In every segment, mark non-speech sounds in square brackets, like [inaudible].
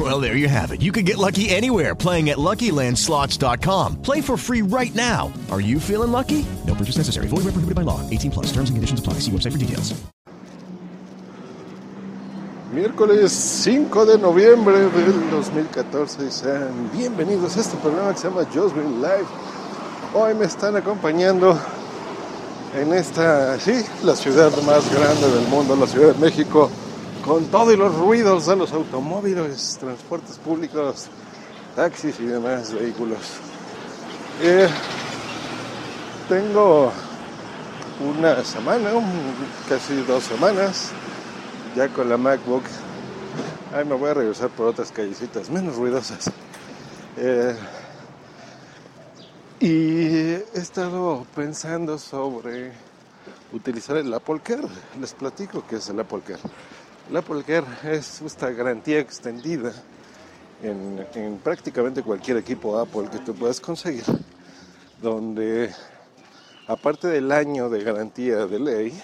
Well, there you have it. You can get lucky anywhere playing at LuckyLandSlots.com. Play for free right now. Are you feeling lucky? No purchase necessary. Void where prohibited by law. 18 plus. Terms and conditions apply. See website for details. Miércoles 5 de noviembre del 2014 y sean bienvenidos a este programa que se llama Just Green Live. Hoy me están acompañando en esta, sí, la ciudad más grande del mundo, la Ciudad de México, con todos los ruidos de los automóviles, transportes públicos, taxis y demás vehículos. Eh, tengo una semana, casi dos semanas, ya con la MacBook. Ay, me voy a regresar por otras callecitas menos ruidosas. Eh, y he estado pensando sobre utilizar el Apple Care. Les platico qué es el Apple Care. Apple Care es esta garantía extendida en, en prácticamente cualquier equipo Apple que tú puedas conseguir, donde aparte del año de garantía de ley,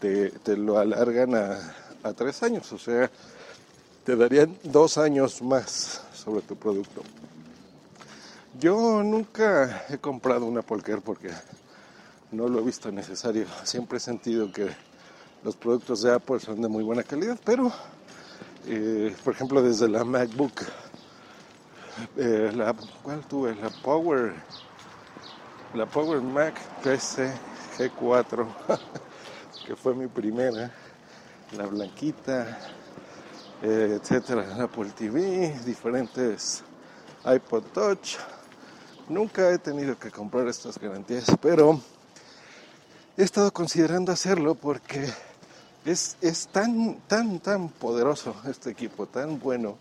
te, lo alargan a, a tres años, o sea, te darían dos años más sobre tu producto. Yo nunca he comprado una Polker porque no lo he visto necesario. Siempre he sentido que los productos de Apple son de muy buena calidad, pero, eh, por ejemplo, desde la MacBook, eh, la, ¿cuál tuve? La Power, la Power Mac PC G4, [laughs] que fue mi primera, la blanquita, eh, etcétera, la Apple TV, diferentes iPod Touch. Nunca he tenido que comprar estas garantías, pero he estado considerando hacerlo porque es, es tan, tan, tan poderoso este equipo, tan bueno,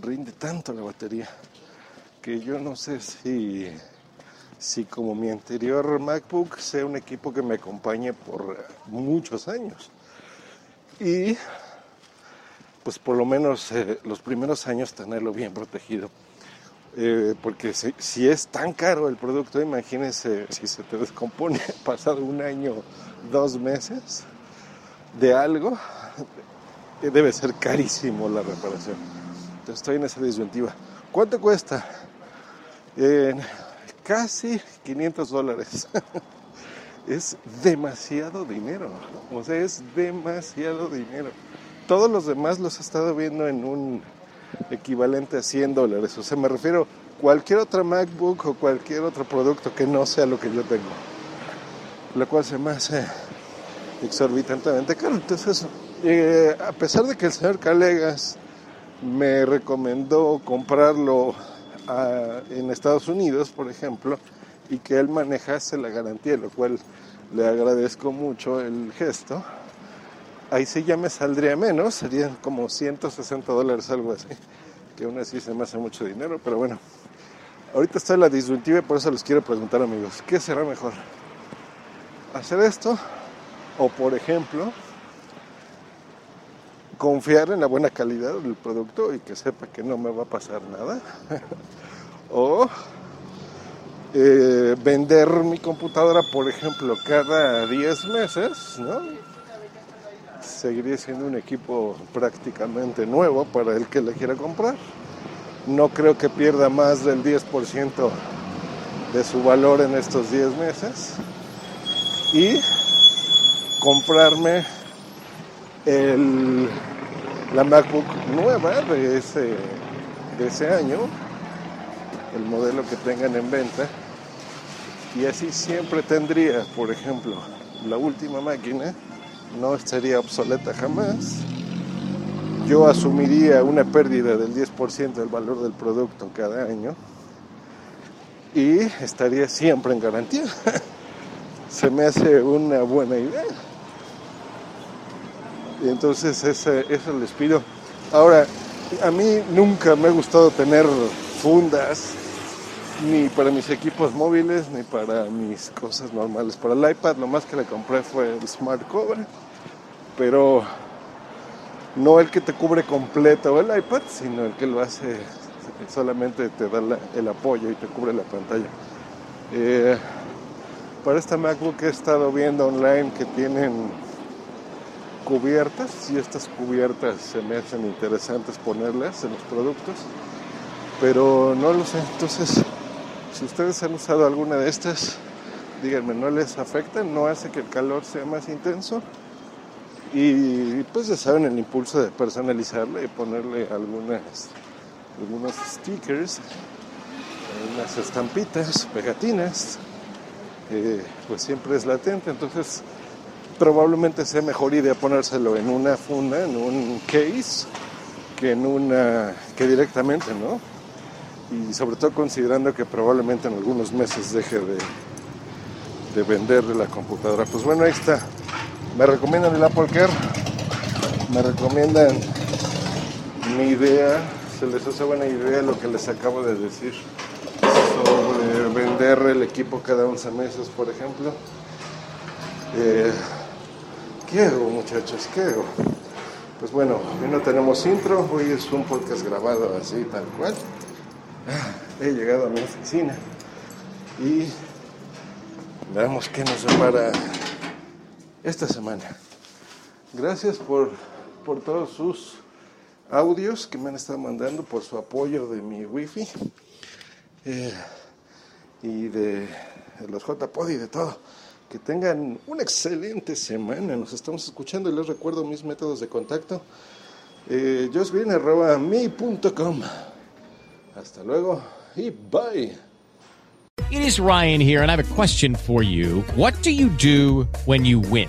rinde tanto la batería, que yo no sé si, si como mi anterior MacBook sea un equipo que me acompañe por muchos años. Y pues por lo menos eh, los primeros años tenerlo bien protegido. Eh, porque si, si es tan caro el producto, imagínense si se te descompone [laughs] pasado un año, dos meses de algo, eh, debe ser carísimo la reparación. Estoy en esa disyuntiva. ¿Cuánto cuesta? Casi 500 dólares. [laughs] es demasiado dinero. O sea, es demasiado dinero. Todos los demás los he estado viendo en un equivalente a 100 dólares. O sea, me refiero a cualquier otra MacBook o cualquier otro producto que no sea lo que yo tengo. Lo cual se me hace exorbitantemente caro. Entonces, eh, a pesar de que el señor Calegas me recomendó comprarlo ah, en Estados Unidos, por ejemplo, y que él manejase la garantía, lo cual le agradezco mucho el gesto. Ahí sí ya me saldría menos, serían como 160 dólares, algo así, que aún así se me hace mucho dinero, pero bueno, ahorita está la disyuntiva y por eso les quiero preguntar amigos, ¿qué será mejor? ¿Hacer esto? O por ejemplo, confiar en la buena calidad del producto y que sepa que no me va a pasar nada. [laughs] o eh, vender mi computadora, por ejemplo, cada 10 meses, ¿no? Seguiría siendo un equipo prácticamente nuevo para el que le quiera comprar. No creo que pierda más del 10% de su valor en estos 10 meses. Y comprarme el, la MacBook nueva de ese, de ese año, el modelo que tengan en venta, y así siempre tendría, por ejemplo, la última máquina, no estaría obsoleta jamás. Yo asumiría una pérdida del 10% del valor del producto cada año y estaría siempre en garantía. [laughs] Se me hace una buena idea. Y entonces ese, eso les pido. Ahora, a mí nunca me ha gustado tener fundas, ni para mis equipos móviles, ni para mis cosas normales. Para el iPad lo más que le compré fue el Smart Cover pero no el que te cubre completo el iPad, sino el que lo hace solamente te da el apoyo y te cubre la pantalla. Eh, para esta MacBook he estado viendo online que tienen cubiertas y estas cubiertas se me hacen interesantes ponerlas en los productos, pero no lo sé. Entonces, si ustedes han usado alguna de estas, díganme, ¿no les afecta? ¿No hace que el calor sea más intenso? Y pues ya saben el impulso de personalizarle y ponerle algunas, algunos stickers, unas estampitas, pegatinas, eh, pues siempre es latente. Entonces probablemente sea mejor idea ponérselo en una funda, en un case, que en una, que directamente, ¿no? Y sobre todo considerando que probablemente en algunos meses deje de, de venderle la computadora. Pues bueno, ahí está. Me recomiendan el Apple Care, me recomiendan mi idea, se les hace buena idea lo que les acabo de decir sobre vender el equipo cada 11 meses, por ejemplo. Eh, ¿Qué muchachos? ¿Qué? Pues bueno, hoy no tenemos intro, hoy es un podcast grabado así, tal cual. Ah, He llegado a mi oficina y veamos qué nos depara esta semana. Gracias por, por todos sus audios que me han estado mandando, por su apoyo de mi wifi eh, y de los JPod y de todo. Que tengan una excelente semana. Nos estamos escuchando y les recuerdo mis métodos de contacto. Eh. Hasta luego y bye. It is Ryan here, and I have a question for you. What do you do when you win?